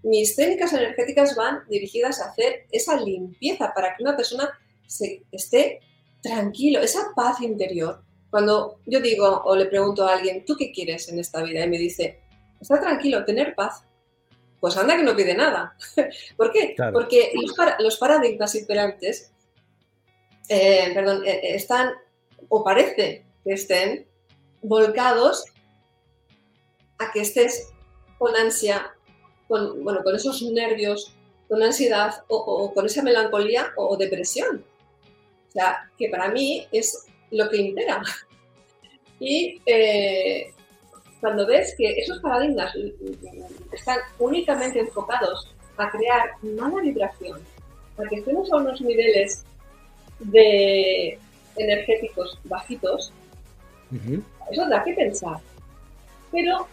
mis técnicas energéticas van dirigidas a hacer esa limpieza para que una persona se, esté tranquilo, esa paz interior. Cuando yo digo o le pregunto a alguien, ¿tú qué quieres en esta vida? Y me dice, está tranquilo, tener paz. Pues anda que no pide nada. ¿Por qué? Porque los, paradigmas imperantes, eh, perdón, eh, eh, están, o parece que estén, volcados a que estés con ansia, con, bueno, con esos nervios, con ansiedad o, o con esa melancolía o depresión. O sea, que para mí es lo que impera. Y eh, cuando ves que esos paradigmas están únicamente enfocados a crear mala vibración, a que estemos a unos niveles de energéticos bajitos, eso da que pensar. Pero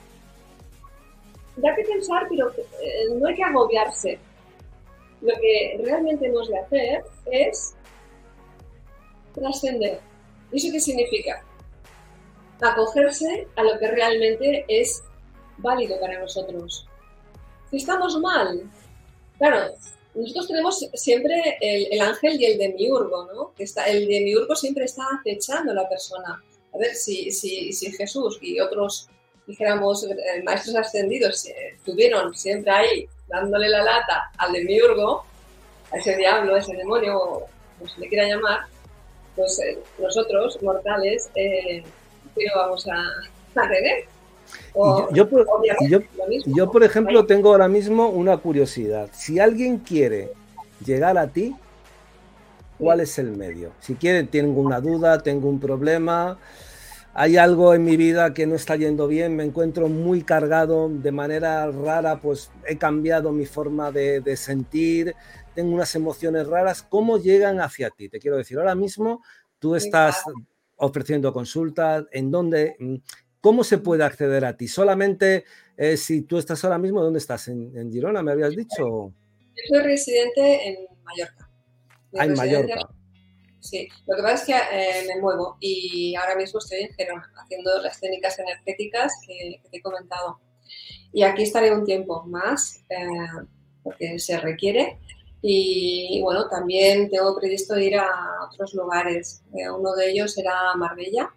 da que pensar, pero eh, no hay que agobiarse. Lo que realmente hemos de hacer es trascender ¿Eso qué significa? Acogerse a lo que realmente es válido para nosotros. Si estamos mal, claro, nosotros tenemos siempre el, ángel y el demiurgo, ¿no? Está, el demiurgo siempre está acechando a la persona. A ver, si, si, si Jesús y otros, dijéramos, eh, maestros ascendidos eh, estuvieron siempre ahí dándole la lata al demiurgo, a ese diablo, a ese demonio, como se le quiera llamar, pues eh, nosotros, mortales, eh, vamos a, a yo, yo, por ejemplo, tengo ahora mismo una curiosidad. Si alguien quiere llegar a ti, ¿cuál es el medio? Si quiere, tengo una duda, tengo un problema, hay algo en mi vida que no está yendo bien, me encuentro muy cargado, de manera rara, pues he cambiado mi forma de, sentir, tengo unas emociones raras, ¿cómo llegan hacia ti? Te quiero decir, ahora mismo tú estás ofreciendo consultas, ¿en dónde? Mm, ¿Cómo se puede acceder a ti? Solamente eh, si tú estás ahora mismo, ¿dónde estás? ¿En, Girona, me habías dicho? Yo soy residente en Mallorca. Ah, en Mallorca. Sí, lo que pasa es que eh, me muevo y ahora mismo estoy en Gerona haciendo las técnicas energéticas que, te he comentado. Y aquí estaré un tiempo más eh, porque se requiere. Y, bueno, también tengo previsto ir a otros lugares. Eh, uno de ellos será Marbella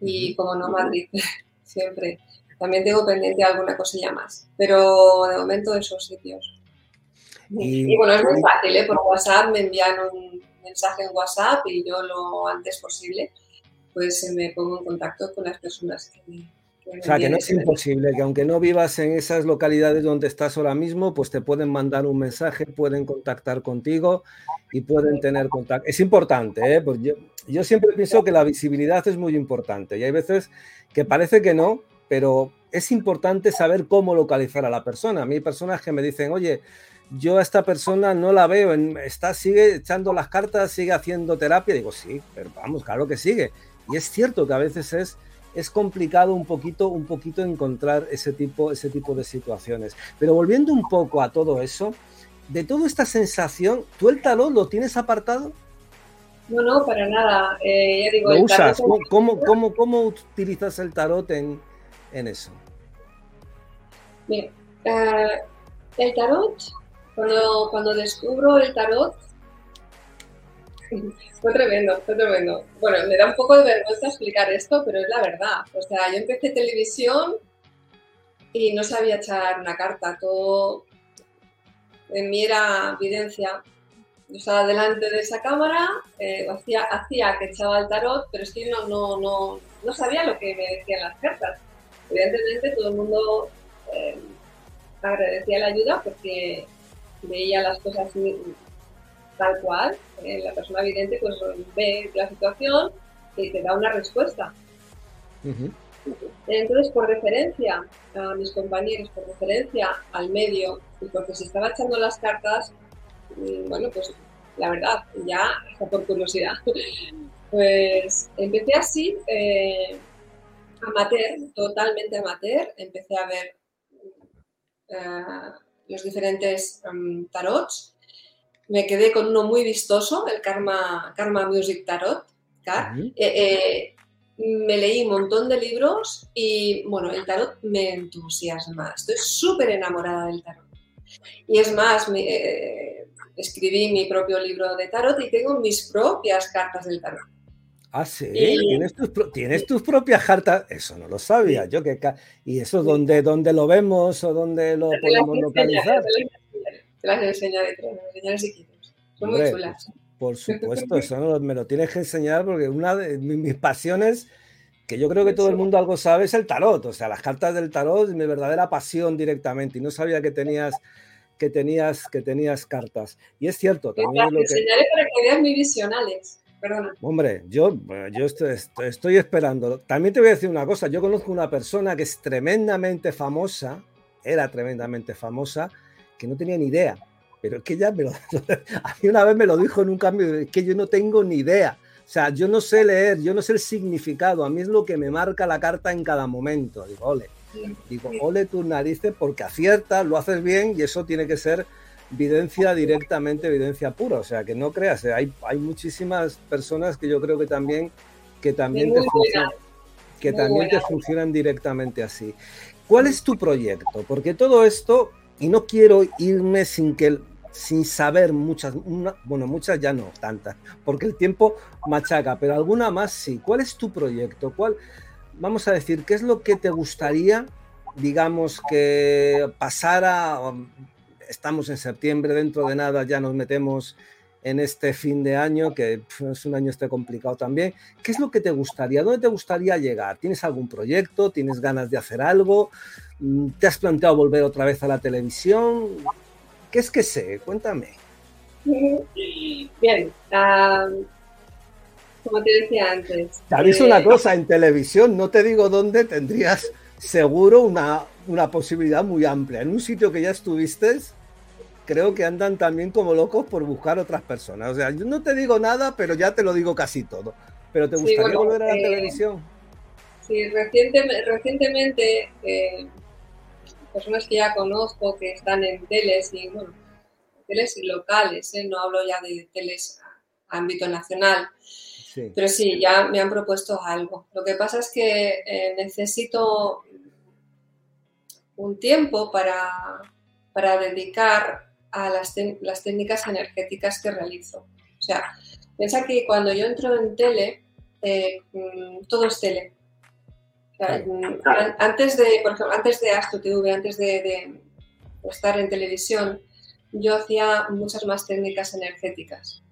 y, como no, Madrid, siempre. También tengo pendiente alguna cosilla más, pero de momento esos sitios. Y, y bueno, es muy fácil, ¿eh? por WhatsApp me envían un, mensaje en WhatsApp y yo lo antes posible, pues me pongo en contacto con las personas que, o sea, que no es imposible, que aunque no vivas en esas localidades donde estás ahora mismo, pues te pueden mandar un mensaje, pueden contactar contigo y pueden tener contacto. Es importante, ¿eh? Pues yo, yo siempre pienso que la visibilidad es muy importante y hay veces que parece que no, pero es importante saber cómo localizar a la persona. A mí hay personas que me dicen, oye, yo a esta persona no la veo, está, sigue echando las cartas, sigue haciendo terapia. Digo, sí, pero vamos, claro que sigue. Y es cierto que a veces es, es complicado un poquito, un poquito encontrar ese tipo, ese tipo de situaciones. Pero volviendo un poco a todo eso, de toda esta sensación, ¿tú el tarot lo tienes apartado? No, no, para nada. Eh, ¿Lo usas? ¿Cómo, cómo, cómo, utilizas el tarot en, en eso? Bien, eh, el tarot cuando, cuando descubro el tarot, fue tremendo, fue tremendo. Bueno, me da un poco de vergüenza explicar esto, pero es la verdad. O sea, yo empecé televisión y no sabía echar una carta, todo en mí era evidencia. Yo estaba delante de esa cámara, eh, hacía, hacía que echaba el tarot, pero es que no, no, no, no sabía lo que me decían las cartas. Evidentemente todo el mundo eh, agradecía la ayuda porque veía las cosas tal cual, eh, la persona evidente pues ve la situación y te da una respuesta. Entonces, por referencia a mis compañeros, por referencia al medio y porque se estaba echando las cartas, mm, bueno, pues la verdad, ya hasta por curiosidad, pues empecé así, eh, amateur, totalmente amateur, empecé a ver eh, los diferentes um, tarots. Me quedé con uno muy vistoso, el Karma, Karma Music Tarot. Eh, eh, me leí un montón de libros y, bueno, el tarot me entusiasma. Estoy súper enamorada del tarot. Y es más, eh, escribí mi propio libro de tarot y tengo mis propias cartas del tarot. Ah, sí, ¿Tienes, tus, propias cartas. Eso no lo sabía. Yo que ¿Y eso dónde, dónde lo vemos o dónde lo podemos localizar? Te las enseñaré, te las enseñaré si quieres. Son muy chulas. Por supuesto, eso me lo tienes que enseñar porque una de mis pasiones, que yo creo que todo el mundo algo sabe, es el tarot. O sea, las cartas del tarot es mi verdadera pasión directamente. Y no sabía que tenías que tenías, que tenías cartas. Y es cierto, también. Te las enseñaré para que veas mi visión, Alex. Hombre, yo, yo estoy, esperando. También te voy a decir una cosa. Yo conozco una persona que es tremendamente famosa, era tremendamente famosa, que no tenía ni idea. Pero es que ya me lo, a mí una vez me lo dijo en un cambio, es que yo no tengo ni idea. O sea, yo no sé leer, yo no sé el significado. A mí es lo que me marca la carta en cada momento. Digo, ole. Digo, ole tus narices porque aciertas, lo haces bien y eso tiene que ser evidencia directamente, evidencia pura. O sea, que no creas, eh, hay, hay muchísimas personas que yo creo que también, que también, te, funcionan, que también te funcionan directamente así. ¿Cuál es tu proyecto? Porque todo esto, y no quiero irme sin que sin saber muchas, bueno, muchas ya no, tantas, porque el tiempo machaca, pero alguna más sí. ¿Cuál es tu proyecto? ¿Cuál, vamos a decir, qué es lo que te gustaría, digamos, que pasara estamos en septiembre, dentro de nada ya nos metemos en este fin de año, que es un año este complicado también. ¿Qué es lo que te gustaría? ¿Dónde te gustaría llegar? ¿Tienes algún proyecto? ¿Tienes ganas de hacer algo? Mm, ¿Te has planteado volver otra vez a la televisión? ¿Qué es que sé? Cuéntame. Bien. como te decía antes. Te aviso una cosa, en televisión, no te digo dónde, tendrías seguro una, una posibilidad muy amplia. En un sitio que ya estuviste, creo que andan también como locos por buscar otras personas. O sea, yo no te digo nada, pero ya te lo digo casi todo. ¿Pero te gustaría volver a la televisión? Sí, recientemente, eh, personas que ya conozco que están en teles y, bueno, teles locales, ¿eh? no hablo ya de teles a ámbito nacional. Pero sí, ya me han propuesto algo. Lo que pasa es que eh, necesito un tiempo para, para dedicar a las, las, técnicas energéticas que realizo. O sea, piensa que cuando yo entro en tele, eh, mm, todo es tele. Antes de, por ejemplo, antes de Astro TV, antes de, estar en televisión, yo hacía muchas más técnicas energéticas.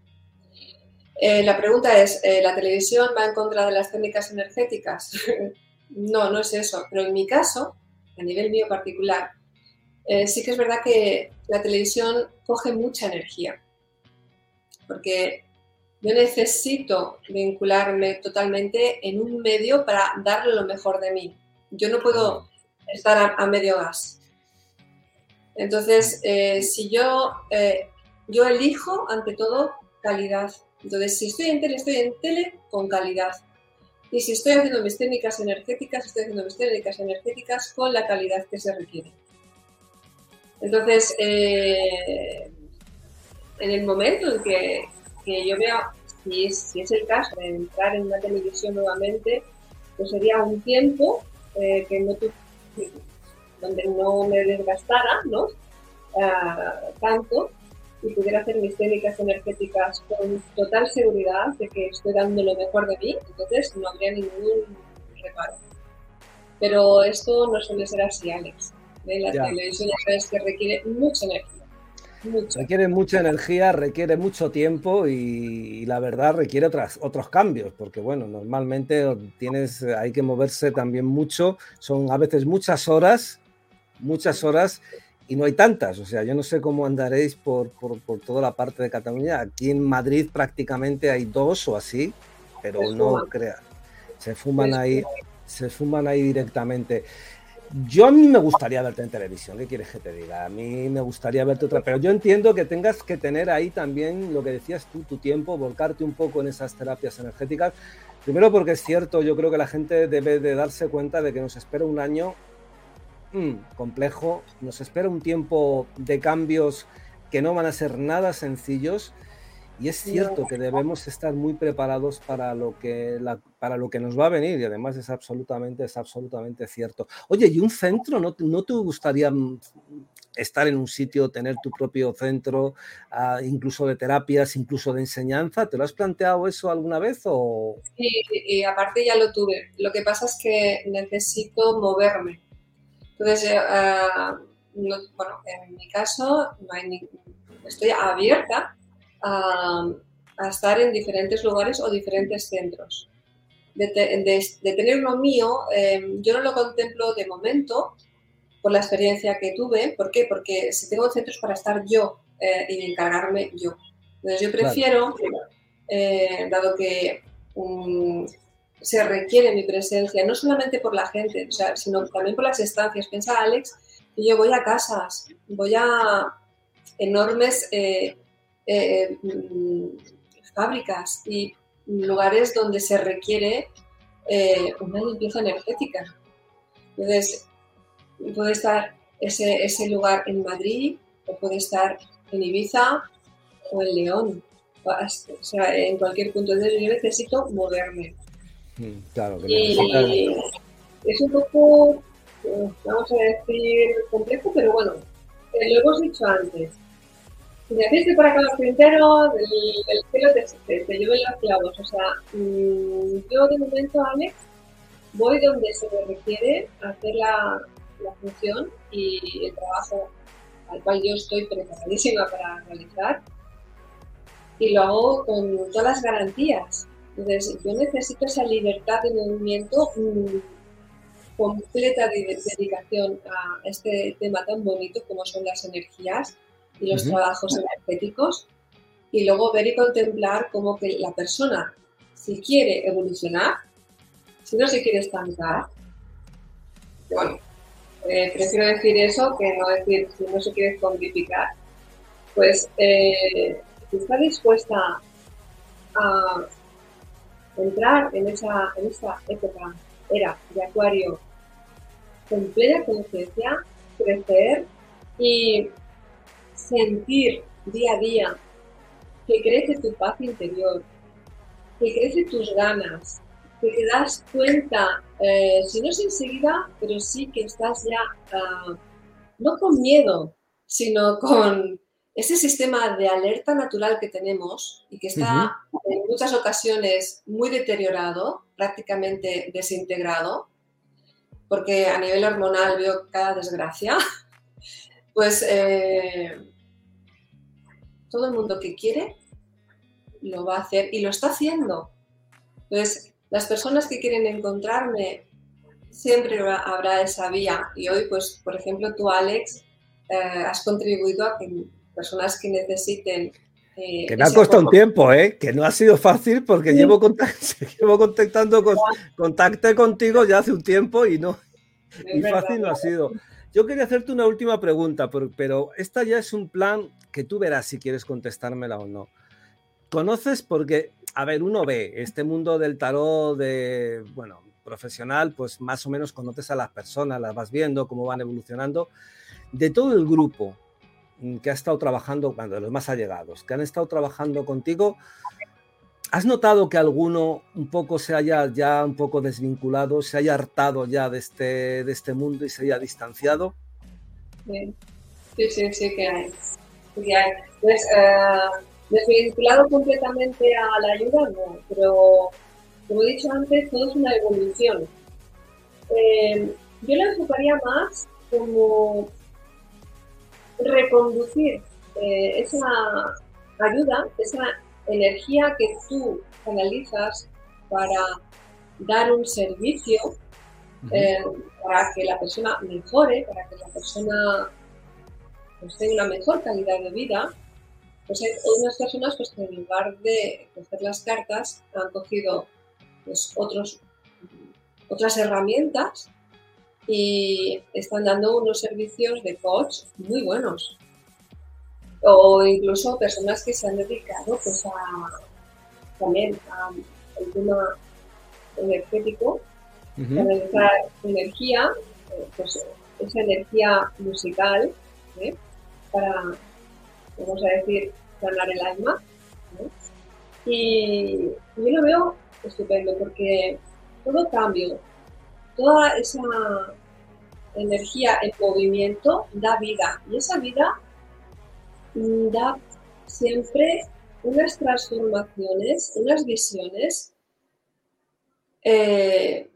Eh, la pregunta es, eh, ¿la televisión va en contra de las técnicas energéticas? no, no es eso. Pero en mi caso, a nivel mío particular, eh, sí que es verdad que la televisión coge mucha energía. Porque yo necesito vincularme totalmente en un medio para darle lo mejor de mí. Yo no puedo estar a, medio gas. Entonces, si yo, yo elijo ante todo calidad entonces, si estoy en tele, estoy en tele con calidad. Y si estoy haciendo mis técnicas energéticas, estoy haciendo mis técnicas energéticas con la calidad que se requiere. Entonces, eh, en el momento en que, yo veo, si es, si es, el caso de entrar en una televisión nuevamente, pues sería un tiempo eh, que no donde no me desgastara ¿no? Ah, tanto y pudiera hacer mis técnicas energéticas con total seguridad de que estoy dando lo mejor de mí, entonces no habría ningún reparo. Pero esto no suele ser así, Alex. La televisión ya sabes que requiere mucha energía. Requiere mucha energía, requiere mucho tiempo y, la verdad requiere otras, otros cambios, porque bueno, normalmente tienes, hay que moverse también mucho, son a veces muchas horas, muchas horas y no hay tantas. O sea, yo no sé cómo andaréis por, por, por, toda la parte de Cataluña. Aquí en Madrid prácticamente hay dos o así, pero no crea. Se fuman ahí, se fuman ahí directamente. Yo a mí me gustaría verte en televisión, ¿qué quieres que te diga? A mí me gustaría verte otra, pero yo entiendo que tengas que tener ahí también lo que decías tú, tu tiempo, volcarte un poco en esas terapias energéticas. Primero porque es cierto, yo creo que la gente debe de darse cuenta de que nos espera un año Mm, complejo, nos espera un tiempo de cambios que no van a ser nada sencillos y es cierto que debemos estar muy preparados para lo que, para lo que nos va a venir y además es absolutamente, es absolutamente cierto. Oye, ¿y un centro? ¿No, no te gustaría mm, estar en un sitio, tener tu propio centro, ah, incluso de terapias, incluso de enseñanza? ¿Te lo has planteado eso alguna vez? O... Sí, y aparte ya lo tuve. Lo que pasa es que necesito moverme. Entonces, ah, bueno, en mi caso, estoy abierta a, estar en diferentes lugares o diferentes centros. De, tener lo mío, em, yo no lo contemplo de momento por la experiencia que tuve. ¿Por qué? Porque si tengo centros para estar yo eh, y encargarme yo. Entonces yo prefiero, eh, dado que se requiere mi presencia, no solamente por la gente, sino también por las estancias. Piensa, Alex, que yo voy a casas, voy a enormes eh, eh, mm, fábricas y lugares donde se requiere eh, una limpieza energética. Entonces, puede estar ese, ese lugar en Madrid o puede estar en Ibiza o en León, o sea, en cualquier punto. Entonces, yo necesito moverme. Mm, claro, y es un poco, eh, vamos a decir, complejo, pero bueno, lo hemos dicho antes. Si naciste para cada entero, del, del cielo te, te, lleven los clavos. O sea, mm, yo de momento, Alex, voy donde se me requiere hacer la, la función y el trabajo al cual yo estoy preparadísima para realizar y lo hago con todas las garantías. Entonces, yo necesito esa libertad de movimiento, mm, completa de dedicación a este tema tan bonito como son las energías y los trabajos energéticos, y luego ver y contemplar cómo que la persona si quiere evolucionar, si no se quiere estancar, bueno, eh, prefiero decir eso que no decir si no se quiere zombificar, pues eh, si está dispuesta a entrar en esa, en esa época, era de acuario, con plena conciencia, crecer y sentir día a día que crece tu paz interior, que crece tus ganas, que te das cuenta, eh, si no es enseguida, pero sí que estás ya, ah, no con miedo, sino con ese sistema de alerta natural que tenemos y que está en muchas ocasiones muy deteriorado, prácticamente desintegrado, porque a nivel hormonal veo cada desgracia, pues eh, todo el mundo que quiere lo va a hacer y lo está haciendo. Entonces, las personas que quieren encontrarme, siempre habrá esa vía. Y hoy, pues, por ejemplo, tú, Alex, eh, has contribuido a que personas que necesiten... Eh, que me ha costado un tiempo, ¿eh? que no ha sido fácil porque llevo, llevo contactando con, contacté contigo ya hace un tiempo y no, y fácil no ha sido. Yo quería hacerte una última pregunta, pero esta ya es un plan que tú verás si quieres contestármela o no. ¿Conoces? Porque, a ver, uno ve este mundo del tarot de, bueno, profesional, pues más o menos conoces a las personas, las vas viendo, cómo van evolucionando. De todo el grupo que ha estado trabajando, cuando los más allegados, que han estado trabajando contigo, ¿has notado que alguno un poco se haya ya un poco desvinculado, se haya hartado ya de este, de este mundo y se haya distanciado? Sí, sí, sí, que hay. Sí. Pues, uh Desvinculado completamente a la ayuda, no, pero como he dicho antes, todo es una evolución. Eh, yo lo enfocaría más como reconducir eh, esa ayuda, esa energía que tú canalizas para dar un servicio, eh, para que la persona mejore, para que la persona pues, tenga una mejor calidad de vida, pues hay unas personas pues, que en lugar de coger las cartas han cogido pues, otros, otras herramientas y están dando unos servicios de coach muy buenos. O incluso personas que se han dedicado pues, a, también al tema energético, uh energía, eh, pues, esa energía musical, ¿eh? para vamos a decir, ganar el alma. Y yo lo veo estupendo porque todo cambio, toda esa energía en movimiento da vida y esa vida da siempre unas transformaciones, unas visiones eh,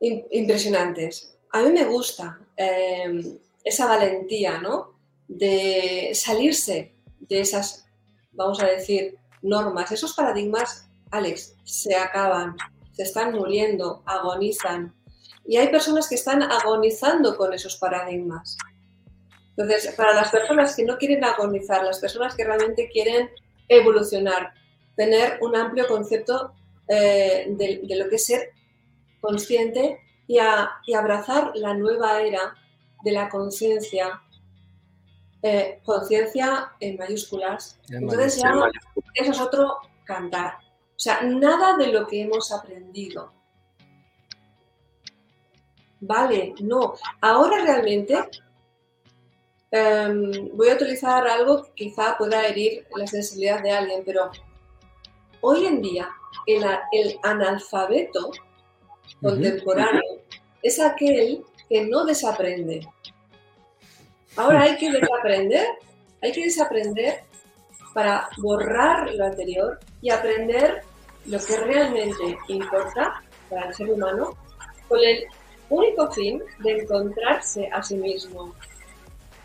impresionantes. A mí me gusta eh, esa valentía, ¿no? de salirse de esas, vamos a decir, normas. Esos paradigmas, Alex, se acaban, se están muriendo, agonizan. Y hay personas que están agonizando con esos paradigmas. Entonces, para las personas que no quieren agonizar, las personas que realmente quieren evolucionar, tener un amplio concepto eh, de, lo que es ser consciente y, y abrazar la nueva era de la conciencia, eh, conciencia en mayúsculas. Entonces ya eso es otro cantar. O sea, nada de lo que hemos aprendido. Vale, no. Ahora realmente em, voy a utilizar algo que quizá pueda herir la sensibilidad de alguien, pero hoy en día el, analfabeto contemporáneo es aquel que no desaprende. Ahora hay que desaprender, hay que desaprender para borrar lo anterior y aprender lo que realmente importa para el ser humano con el único fin de encontrarse a sí mismo,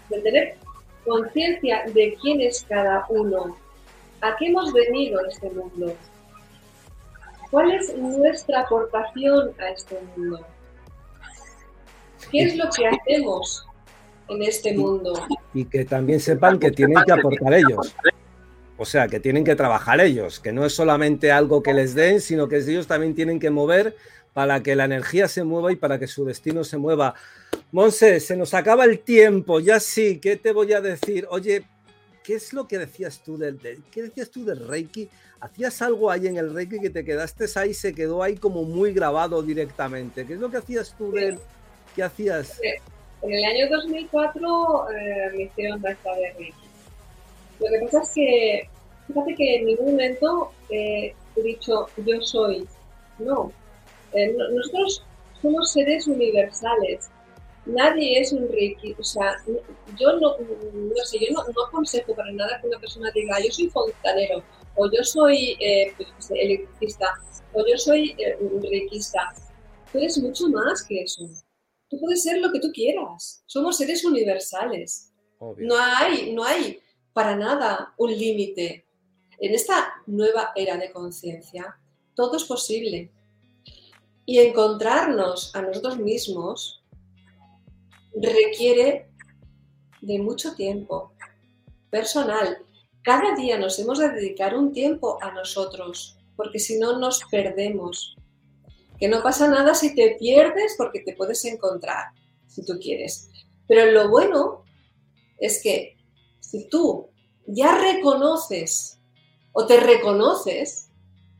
de tener conciencia de quién es cada uno, a qué hemos venido a este mundo, cuál es nuestra aportación a este mundo, qué es lo que hacemos en este mundo. Y que también sepan que tienen que aportar ellos. O sea, que tienen que trabajar ellos, que no es solamente algo que les den, sino que ellos también tienen que mover para que la energía se mueva y para que su destino se mueva. Monse, se nos acaba el tiempo, ya sí, ¿qué te voy a decir? Oye, ¿qué es lo que decías tú del, qué decías tú del Reiki? ¿Hacías algo ahí en el Reiki que te quedaste ahí, se quedó ahí como muy grabado directamente? ¿Qué es lo que hacías tú del, qué hacías? En el año 2004 eh, me hicieron de Reiki. Lo que pasa es que, fíjate que en ningún momento eh, he dicho yo soy. No. Eh, nosotros somos seres universales. Nadie es un reiki. O sea, yo no, no sé, yo no, no, aconsejo para nada que una persona diga yo soy fontanero, o yo soy eh, pues, electricista, o yo soy un reikista. Tú eres mucho más que eso. Tú puedes ser lo que tú quieras. Somos seres universales. No hay, no hay para nada un límite. En esta nueva era de conciencia, todo es posible. Y encontrarnos a nosotros mismos requiere de mucho tiempo personal. Cada día nos hemos de dedicar un tiempo a nosotros, porque si no nos perdemos. Que no pasa nada si te pierdes porque te puedes encontrar, si tú quieres. Pero lo bueno es que si tú ya reconoces o te reconoces,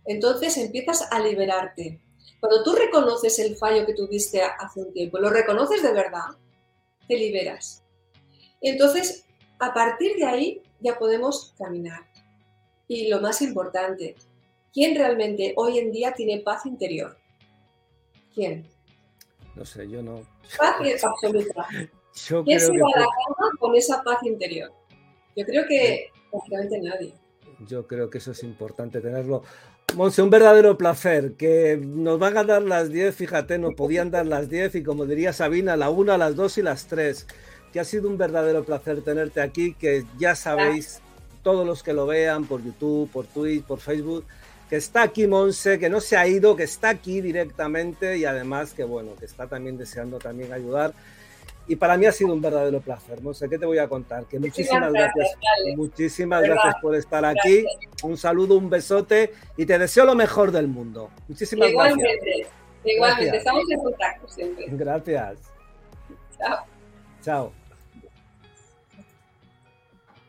entonces empiezas a liberarte. Cuando tú reconoces el fallo que tuviste hace un tiempo, lo reconoces de verdad, te liberas. Entonces, a partir de ahí, ya podemos caminar. Y lo más importante, ¿quién realmente hoy en día tiene paz interior? ¿Quién? No sé, yo no. Paz absoluta. ¿Quién se va a la cama con esa paz interior? Yo creo que prácticamente nadie. Yo creo que eso es importante tenerlo. Monse, un verdadero placer, que nos van a dar las 10, fíjate, nos podían dar las 10 y como diría Sabina, la 1, las 2 y las 3. Que ha sido un verdadero placer tenerte aquí, que ya sabéis, todos los que lo vean por YouTube, por Twitch, por Facebook, que está aquí Monse, que no se ha ido, que está aquí directamente y además que bueno, que está también deseando también ayudar y para mí ha sido un verdadero placer. No sé qué te voy a contar. Que muchísimas gracias, muchísimas gracias por estar aquí. Un saludo, un besote y te deseo lo mejor del mundo. Muchísimas igualmente, gracias. Igualmente, estamos en contacto siempre. Gracias. Chao. Chao.